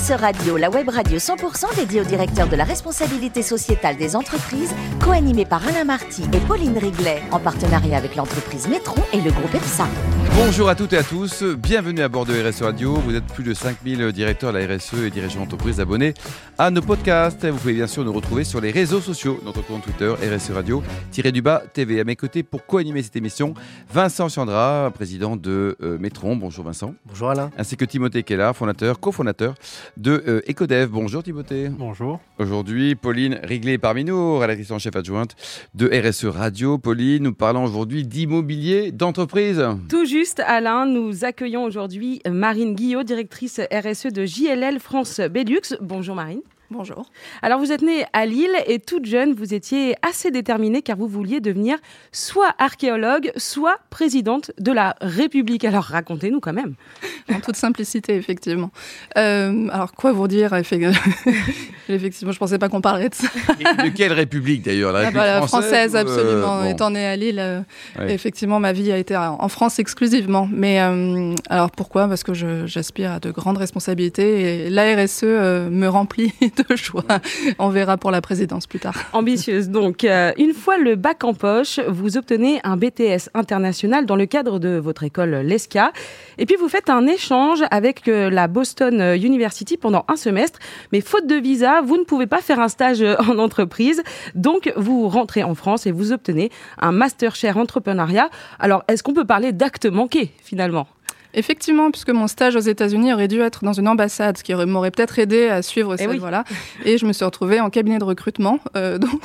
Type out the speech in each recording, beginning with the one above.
RSE Radio, la web radio 100% dédiée au directeur de la responsabilité sociétale des entreprises, co-animée par Alain Marty et Pauline Riglet, en partenariat avec l'entreprise Métron et le groupe EPSA. Bonjour à toutes et à tous, bienvenue à bord de RSE Radio. Vous êtes plus de 5000 directeurs de la RSE et dirigeants d'entreprise abonnés à nos podcasts. Vous pouvez bien sûr nous retrouver sur les réseaux sociaux, notre compte Twitter RSE Radio, tiré du bas TV. À mes côtés pour co-animer cette émission, Vincent Chandra, président de euh, Métron. Bonjour Vincent. Bonjour Alain. Ainsi que Timothée Keller, fondateur, cofondateur de euh, Ecodev. Bonjour Timothée. Bonjour. Aujourd'hui, Pauline Riglet parmi nous, rédactrice en chef adjointe de RSE Radio. Pauline, nous parlons aujourd'hui d'immobilier d'entreprise. Tout juste, Alain, nous accueillons aujourd'hui Marine Guillot, directrice RSE de JLL France Belux. Bonjour Marine. Bonjour. Alors vous êtes née à Lille et toute jeune, vous étiez assez déterminée car vous vouliez devenir soit archéologue, soit présidente de la République. Alors racontez-nous quand même. En toute simplicité, effectivement. Euh, alors quoi vous dire Effectivement, je pensais pas qu'on parlerait de ça. de quelle République d'ailleurs La ah République bah, française, française, absolument. euh, bon. Étant née à Lille, euh, Ouais. effectivement, ma vie a été en France exclusivement. Mais euh, alors pourquoi? Parce que j'aspire à de grandes responsabilités et la RSE me remplit de joie. On verra pour la présidence plus tard. Ambitieuse. Donc, euh, une fois le bac en poche, vous obtenez un BTS international dans le cadre de votre école l'ESCA. Et puis, vous faites un échange avec euh, la Boston University pendant un semestre. Mais faute de visa, vous ne pouvez pas faire un stage euh, en entreprise. Donc, vous rentrez en France et vous obtenez un Master Share Entrepreneuriat. Alors, est-ce qu'on peut parler d'acte manqué, finalement? Effectivement, puisque mon stage aux États-Unis aurait dû être dans une ambassade, ce qui aurait- m'aurait peut-être aidé à suivre cette oui. voie-là. Et je me suis retrouvée en cabinet de recrutement. Euh, donc,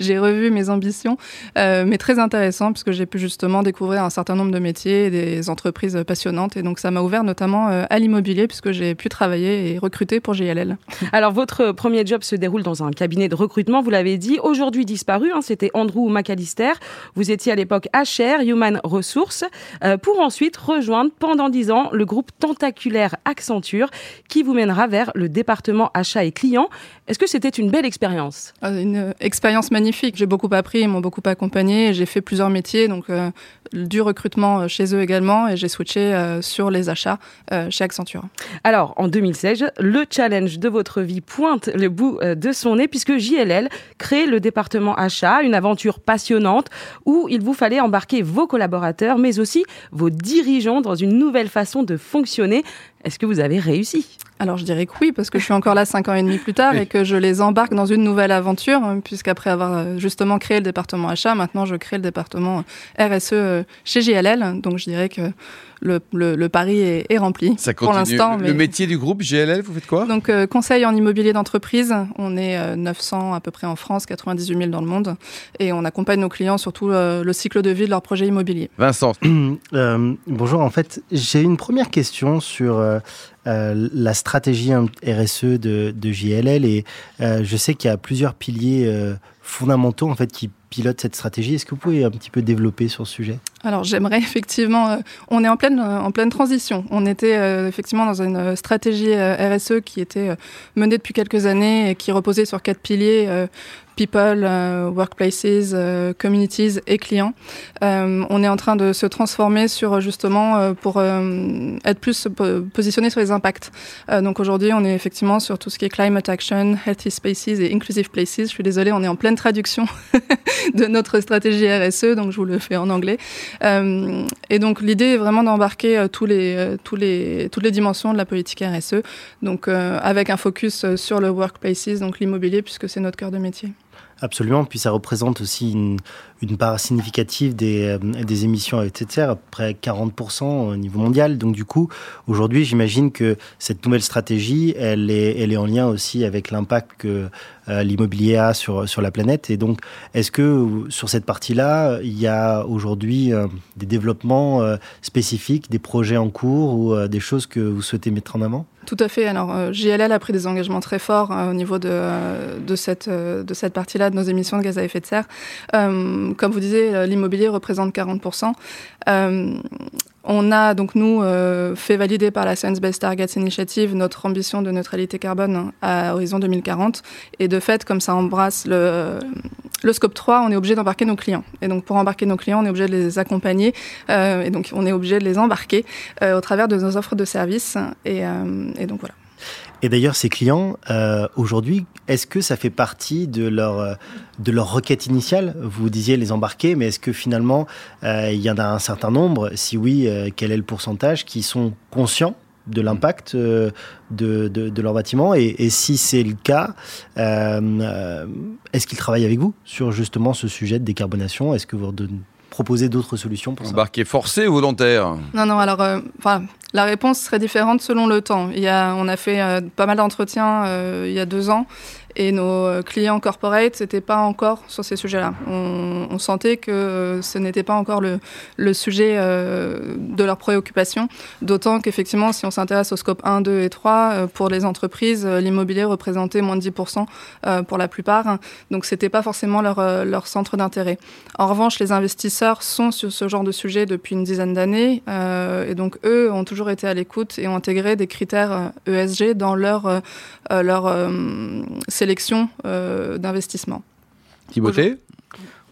j'ai revu mes ambitions, euh, mais très intéressant, puisque j'ai pu justement découvrir un certain nombre de métiers et des entreprises passionnantes. Et donc, ça m'a ouvert notamment euh, à l'immobilier, puisque j'ai pu travailler et recruter pour JLL. Alors, votre premier job se déroule dans un cabinet de recrutement, vous l'avez dit, aujourd'hui disparu. hein, C'était Andrew McAllister. Vous étiez à l'époque HR, Human Resources, euh, pour ensuite rejoindre pendant 10 ans le groupe tentaculaire Accenture, qui vous mènera vers le département achat et clients. Est-ce que c'était une belle expérience? Euh, Une euh, expérience magnifique. J'ai beaucoup appris, ils m'ont beaucoup accompagné. J'ai fait plusieurs métiers, donc euh, du recrutement euh, chez eux également, et j'ai switché euh, sur les achats euh, chez Accenture. Alors, en 2016, le challenge de votre vie pointe le bout euh, de son nez puisque JLL crée le département achat, une aventure passionnante où il vous fallait embarquer vos collaborateurs, mais aussi vos dirigeants dans une nouvelle façon de fonctionner. Est-ce que vous avez réussi? Alors je dirais que oui, parce que je suis encore là cinq ans et demi plus tard et que je les embarque dans une nouvelle aventure, hein, puisqu'après avoir euh, justement créé le département achat, maintenant je crée le département RSE euh, chez JLL. Donc je dirais que le, le, le pari est, est rempli Ça pour l'instant. Le mais- métier du groupe GLL, vous faites quoi? Donc euh, conseil en immobilier d'entreprise, on est euh, 900 à peu près en France, 98 000 dans le monde, et on accompagne nos clients sur tout euh, le cycle de vie de leur projet immobilier. Vincent, Euh, bonjour, en fait, j'ai une première question sur euh, euh, la stratégie hein, RSE de, de JLL et euh, je sais qu'il y a plusieurs piliers euh, fondamentaux en fait qui pilotent cette stratégie. Est-ce que vous pouvez un petit peu développer sur ce sujet? Alors j'aimerais effectivement, euh, on est en pleine euh, en pleine transition. On était euh, effectivement dans une stratégie RSE qui était menée depuis quelques années et qui reposait sur quatre piliers people, euh, workplaces, euh, communities et clients. Euh, on est en train de se transformer sur justement pour être plus po- positionné sur les impacts. Donc aujourd'hui, on est effectivement sur tout ce qui est climate action, healthy spaces et inclusive places. Je suis désolée, on est en pleine traduction de notre stratégie RSE, donc je vous le fais en anglais. Et donc l'idée est vraiment d'embarquer tous les, tous les, toutes les dimensions de la politique RSE, donc avec un focus sur le workplaces, donc l'immobilier, puisque c'est notre cœur de métier. Absolument, puis ça représente aussi une, part significative des, euh, émissions à effet près 40% au niveau mondial. Donc du coup, aujourd'hui, j'imagine que cette nouvelle stratégie, elle est, elle est en lien aussi avec l'impact que euh, l'immobilier a sur, sur la planète. Et donc, est-ce que sur cette partie-là, il y a aujourd'hui euh, des développements spécifiques, des projets en cours ou des choses que vous souhaitez mettre en avant? Tout à fait. Alors, euh, JLL a pris des engagements très forts euh, au niveau de, euh, de cette, cette partie-là de nos émissions de gaz à effet de serre. Comme vous disiez, l'immobilier représente 40%. Euh, on a donc nous fait valider par la Science Based Targets Initiative notre ambition de neutralité carbone à horizon 2040 et de fait comme ça embrasse le, le scope 3 on est obligé d'embarquer nos clients. Et donc pour embarquer nos clients on est obligé de les accompagner euh, et donc on est obligé de les embarquer euh, au travers de nos offres de services. Et, euh, et donc voilà. Et d'ailleurs, ces clients, aujourd'hui, est-ce que ça fait partie de leur, de leur requête initiale? Vous disiez les embarquer, mais est-ce que finalement, il y en a un certain nombre? Si oui, quel est le pourcentage qui sont conscients de l'impact euh, de, de, de, leur bâtiment. Et, et si c'est le cas, euh, est-ce qu'ils travaillent avec vous sur justement ce sujet de décarbonation? Est-ce que vous proposez d'autres solutions pour ça? Embarquer forcé ou volontaire? Non, non, alors, enfin la réponse serait différente selon le temps. Il y a, on a fait euh, pas mal d'entretiens euh, il y a deux ans et nos clients corporate n'étaient pas encore sur ces sujets-là. On, sentait que ce n'était pas encore le, sujet euh, de leur préoccupation, d'autant qu'effectivement, si on s'intéresse au scope 1, 2 et 3, euh, pour les entreprises, euh, l'immobilier représentait moins de 10% euh, pour la plupart, donc c'était pas forcément leur, centre d'intérêt. En revanche, les investisseurs sont sur ce genre de sujet depuis une dizaine d'années, et donc eux ont toujours été à l'écoute et ont intégré des critères ESG dans leur, leur sélection euh, d'investissement. Timothée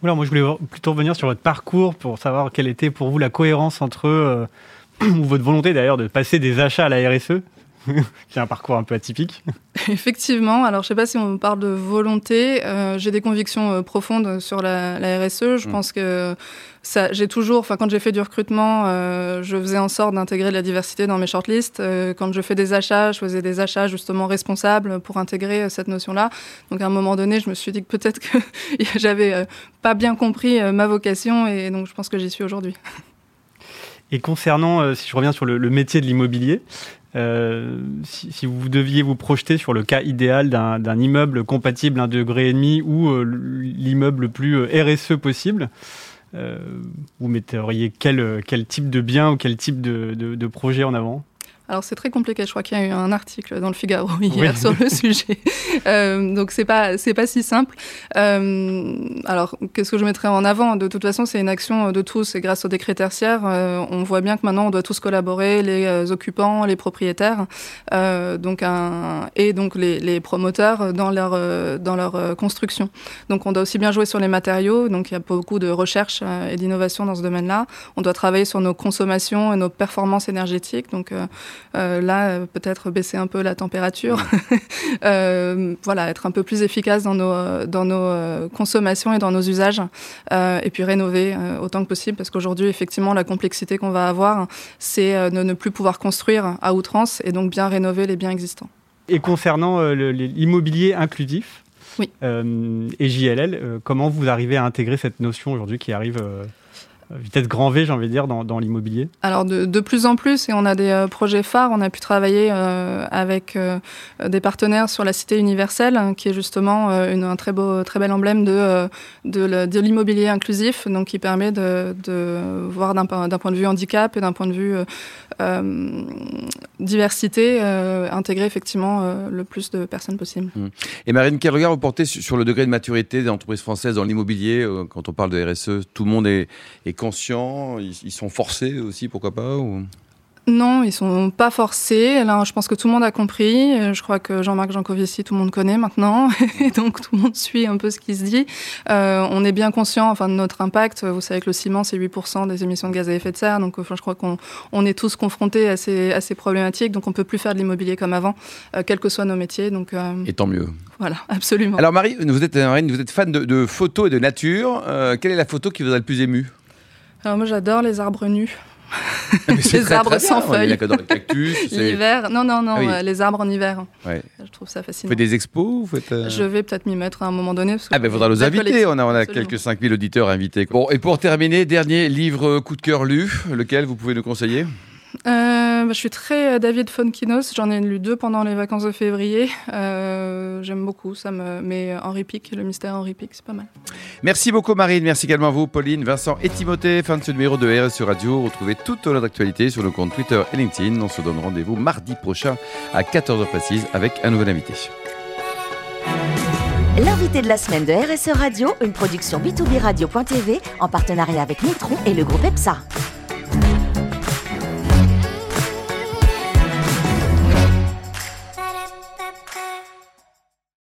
alors moi je voulais plutôt revenir sur votre parcours pour savoir quelle était pour vous la cohérence entre euh, ou votre volonté d'ailleurs de passer des achats à la RSE qui est un parcours un peu atypique. Effectivement. Alors, je ne sais pas si on parle de volonté. Euh, j'ai des convictions euh, profondes sur la, la RSE. Je mmh. pense que ça, j'ai toujours, enfin, quand j'ai fait du recrutement, euh, je faisais en sorte d'intégrer de la diversité dans mes shortlists. Euh, quand je fais des achats, je faisais des achats justement responsables pour intégrer euh, cette notion-là. Donc, à un moment donné, je me suis dit que peut-être que j'avais pas bien compris ma vocation et donc je pense que j'y suis aujourd'hui. Et concernant, si je reviens sur le, le métier de l'immobilier, euh, si, vous deviez vous projeter sur le cas idéal d'un immeuble compatible un degré et demi ou euh, l'immeuble le plus RSE possible, euh, vous metteriez quel, type de bien ou quel type de projet en avant? Alors c'est très compliqué. Je crois qu'il y a eu un article dans le Figaro hier oui. sur le sujet. Euh, donc c'est pas c'est pas si simple. Euh, alors qu'est-ce que je mettrais en avant? De toute façon, c'est une action de tous. Et grâce au décret tertiaire, euh, on voit bien que maintenant on doit tous collaborer, les occupants, les propriétaires, donc un, et donc les, les, promoteurs dans leur dans leur construction. Donc on doit aussi bien jouer sur les matériaux. Donc il y a beaucoup de recherche et d'innovation dans ce domaine-là. On doit travailler sur nos consommations et nos performances énergétiques. Donc là, peut-être baisser un peu la température, euh, voilà, être un peu plus efficace dans nos, dans nos euh, consommations et dans nos usages, euh, et puis rénover euh, autant que possible, parce qu'aujourd'hui, effectivement, la complexité qu'on va avoir, c'est de ne plus pouvoir construire à outrance et donc bien rénover les biens existants. Et concernant l'immobilier inclusif, oui. et JLL, comment vous arrivez à intégrer cette notion aujourd'hui qui arrive vitesse grand V, j'ai envie de dire, dans, dans l'immobilier Alors de, de, plus en plus, et on a des euh, projets phares, on a pu travailler euh, avec euh, des partenaires sur la Cité universelle, hein, qui est justement euh, une, un très beau, très bel emblème de, euh, de, l'immobilier inclusif, donc qui permet de, de voir d'un point de vue handicap et d'un point de vue euh, diversité, intégrer effectivement le plus de personnes possible. Mmh. Et Marine, quel regard vous portez sur le degré de maturité des entreprises françaises dans l'immobilier Quand on parle de RSE, tout le monde est, est conscients ils, ils, sont forcés aussi, pourquoi pas ou... Non, ils sont pas forcés. Là, je pense que tout le monde a compris. Je crois que Jean-Marc Jancovici, tout le monde connaît maintenant, et donc tout le monde suit un peu ce qui se dit. Euh, on est bien conscient, enfin, de notre impact. Vous savez que le ciment, c'est 8% des émissions de gaz à effet de serre, donc enfin, je crois qu'on on est tous confrontés à ces, à ces problématiques. Donc, on peut plus faire de l'immobilier comme avant, euh, quels que soient nos métiers. Donc, euh, et tant mieux. Voilà, absolument. Alors, Marie, vous êtes vous êtes fan de, de photos et de nature. Euh, quelle est la photo qui vous a le plus ému? Alors, moi, j'adore les arbres nus. les très, arbres très sans feuilles. L'hiver, non, non, non, ah oui. euh, les arbres en hiver. Ouais. Je trouve ça fascinant. Vous faites des expos vous faites, euh... Je vais peut-être m'y mettre à un moment donné. Parce que ah, ben, faudra nous inviter. On a, on a quelques 5000 auditeurs invités. Bon, et pour terminer, dernier livre coup de cœur lu, lequel vous pouvez nous conseiller? Euh, je suis très David Fonkinos. J'en ai lu deux pendant les vacances de février. Euh, J'aime beaucoup. Ça me... Mais Henri Pic, le mystère Henri Pic, c'est pas mal. Merci beaucoup, Marine. Merci également à vous, Pauline, Vincent et Timothée. Fin de ce numéro de RSE Radio. Retrouvez toute l'heure d'actualité sur le compte Twitter et LinkedIn. On se donne rendez-vous mardi prochain à 14h précise avec un nouvel invité. L'invité de la semaine de RSE Radio, une production B2B Radio.tv en partenariat avec Nitron et le groupe EPSA.